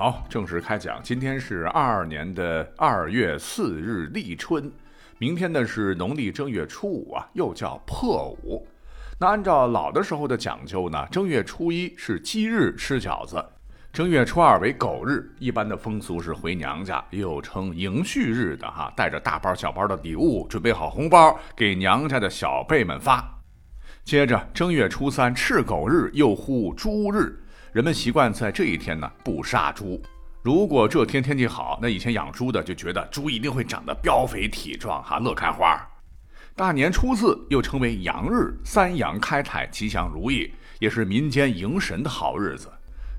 好，正式开讲。今天是二二年的二月四日立春，明天呢是农历正月初五啊，又叫破五。那按照老的时候的讲究呢，正月初一是鸡日吃饺子，正月初二为狗日。一般的风俗是回娘家，又称迎婿日的哈，带着大包小包的礼物，准备好红包给娘家的小辈们发。接着正月初三赤狗日，又呼猪日。人们习惯在这一天呢不杀猪。如果这天天气好，那以前养猪的就觉得猪一定会长得膘肥体壮，哈，乐开花。大年初四又称为羊日，三羊开泰，吉祥如意，也是民间迎神的好日子。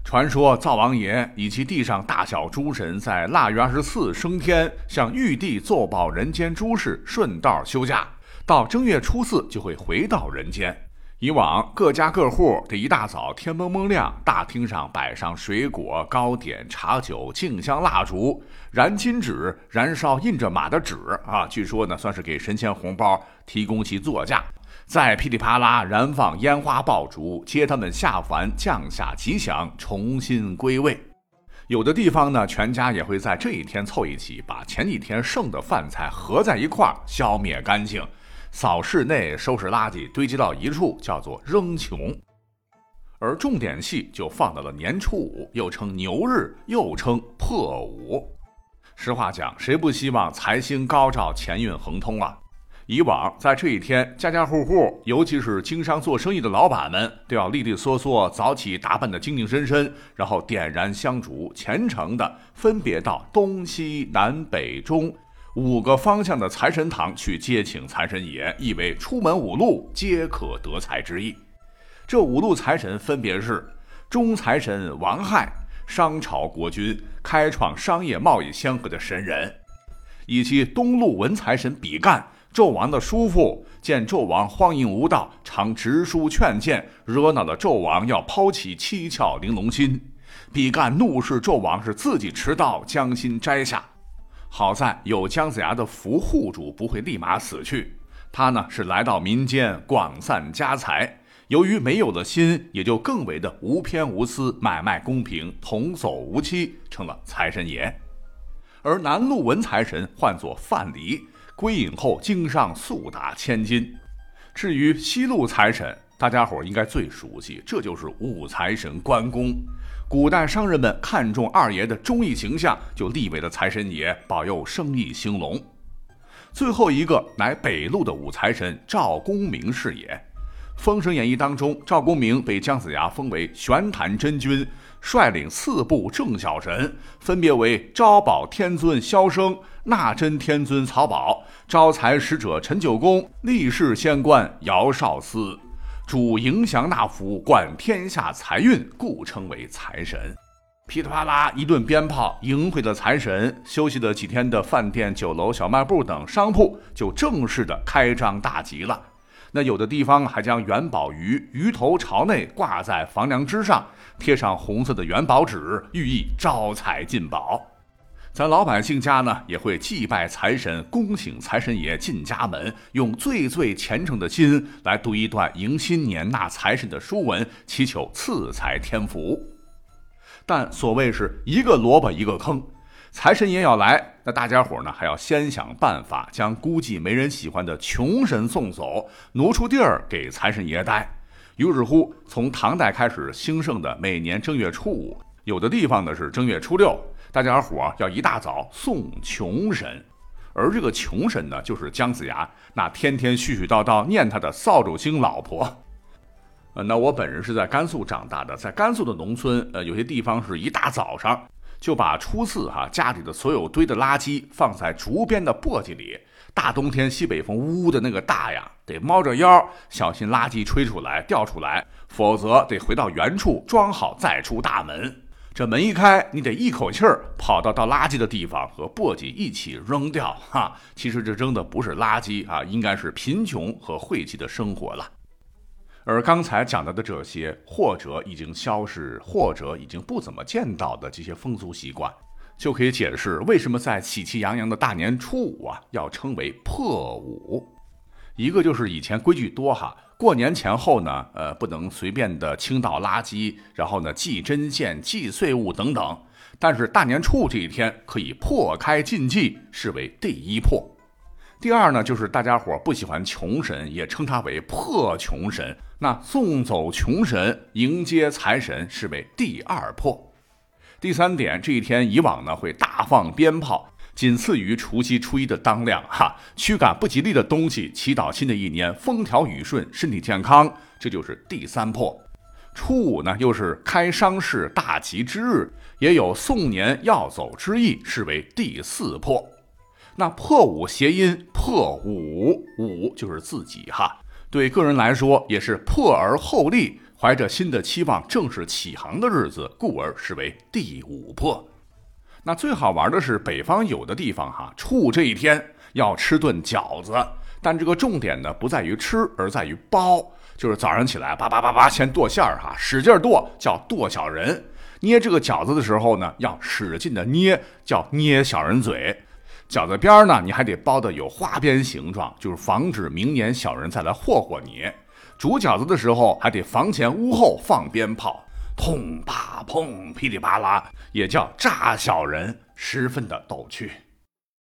传说灶王爷以及地上大小诸神在腊月二十四升天，向玉帝奏报人间诸事，顺道休假，到正月初四就会回到人间。以往各家各户这一大早天蒙蒙亮，大厅上摆上水果、糕点、茶酒、敬香蜡烛，燃金纸，燃烧印着马的纸啊，据说呢算是给神仙红包，提供其座驾。再噼里啪啦燃放烟花爆竹，接他们下凡，降下吉祥，重新归位。有的地方呢，全家也会在这一天凑一起，把前几天剩的饭菜合在一块儿，消灭干净。扫室内，收拾垃圾，堆积到一处，叫做扔穷。而重点戏就放到了年初五，又称牛日，又称破五。实话讲，谁不希望财星高照，钱运亨通啊？以往在这一天，家家户户，尤其是经商做生意的老板们，都要利利索索早起，打扮的精精神神，然后点燃香烛，虔诚的分别到东西南北中。五个方向的财神堂去接请财神爷，意为出门五路皆可得财之意。这五路财神分别是：中财神王亥，商朝国君，开创商业贸易先河的神人；以及东路文财神比干，纣王的叔父，见纣王荒淫无道，常直书劝谏，惹恼了纣王，要抛弃七窍玲珑心。比干怒视纣王是自己持刀将心摘下。好在有姜子牙的福护主，不会立马死去。他呢是来到民间广散家财，由于没有了心，也就更为的无偏无私，买卖公平，童叟无欺，成了财神爷。而南路文财神唤作范蠡，归隐后经商速达千金。至于西路财神，大家伙应该最熟悉，这就是武财神关公。古代商人们看重二爷的忠义形象，就立为了财神爷，保佑生意兴隆。最后一个乃北路的武财神赵公明是也。《封神演义》当中，赵公明被姜子牙封为玄坛真君，率领四部正小神，分别为招宝天尊萧生、纳真天尊曹宝、招财使者陈九公、立世仙官姚少司。主迎祥纳福，管天下财运，故称为财神。噼里啪啦一顿鞭炮，迎回了财神。休息了几天的饭店、酒楼、小卖部等商铺就正式的开张大吉了。那有的地方还将元宝鱼鱼头朝内挂在房梁之上，贴上红色的元宝纸，寓意招财进宝。咱老百姓家呢，也会祭拜财神，恭请财神爷进家门，用最最虔诚的心来读一段迎新年纳财神的书文，祈求赐财添福。但所谓是一个萝卜一个坑，财神爷要来，那大家伙呢还要先想办法将估计没人喜欢的穷神送走，挪出地儿给财神爷待。于是乎，从唐代开始兴盛的每年正月初五，有的地方呢是正月初六。大家伙要一大早送穷神，而这个穷神呢，就是姜子牙那天天絮絮叨叨念他的扫帚星老婆。呃，那我本人是在甘肃长大的，在甘肃的农村，呃，有些地方是一大早上就把初四哈家里的所有堆的垃圾放在竹编的簸箕里，大冬天西北风呜呜的那个大呀，得猫着腰小心垃圾吹出来掉出来，否则得回到原处装好再出大门。这门一开，你得一口气儿跑到倒垃圾的地方，和簸箕一起扔掉。哈，其实这扔的不是垃圾啊，应该是贫穷和晦气的生活了。而刚才讲到的这些，或者已经消失，或者已经不怎么见到的这些风俗习惯，就可以解释为什么在喜气洋洋的大年初五啊，要称为破五。一个就是以前规矩多哈。过年前后呢，呃，不能随便的倾倒垃圾，然后呢，祭针线、祭岁物等等。但是大年初这一天可以破开禁忌，视为第一破。第二呢，就是大家伙不喜欢穷神，也称它为破穷神。那送走穷神，迎接财神，视为第二破。第三点，这一天以往呢会大放鞭炮，仅次于除夕初一的当量，哈，驱赶不吉利的东西，祈祷新的一年风调雨顺，身体健康，这就是第三破。初五呢，又是开商市大吉之日，也有送年要走之意，视为第四破。那破五谐音破五，五就是自己哈。对个人来说，也是破而后立，怀着新的期望，正式起航的日子，故而视为第五破。那最好玩的是，北方有的地方哈，初五这一天要吃顿饺子，但这个重点呢，不在于吃，而在于包，就是早上起来叭叭叭叭先剁馅儿哈，使劲剁，叫剁小人；捏这个饺子的时候呢，要使劲的捏，叫捏小人嘴。饺子边儿呢，你还得包的有花边形状，就是防止明年小人再来霍霍你。煮饺子的时候，还得房前屋后放鞭炮，砰啪砰，噼里啪啦，也叫炸小人，十分的逗趣。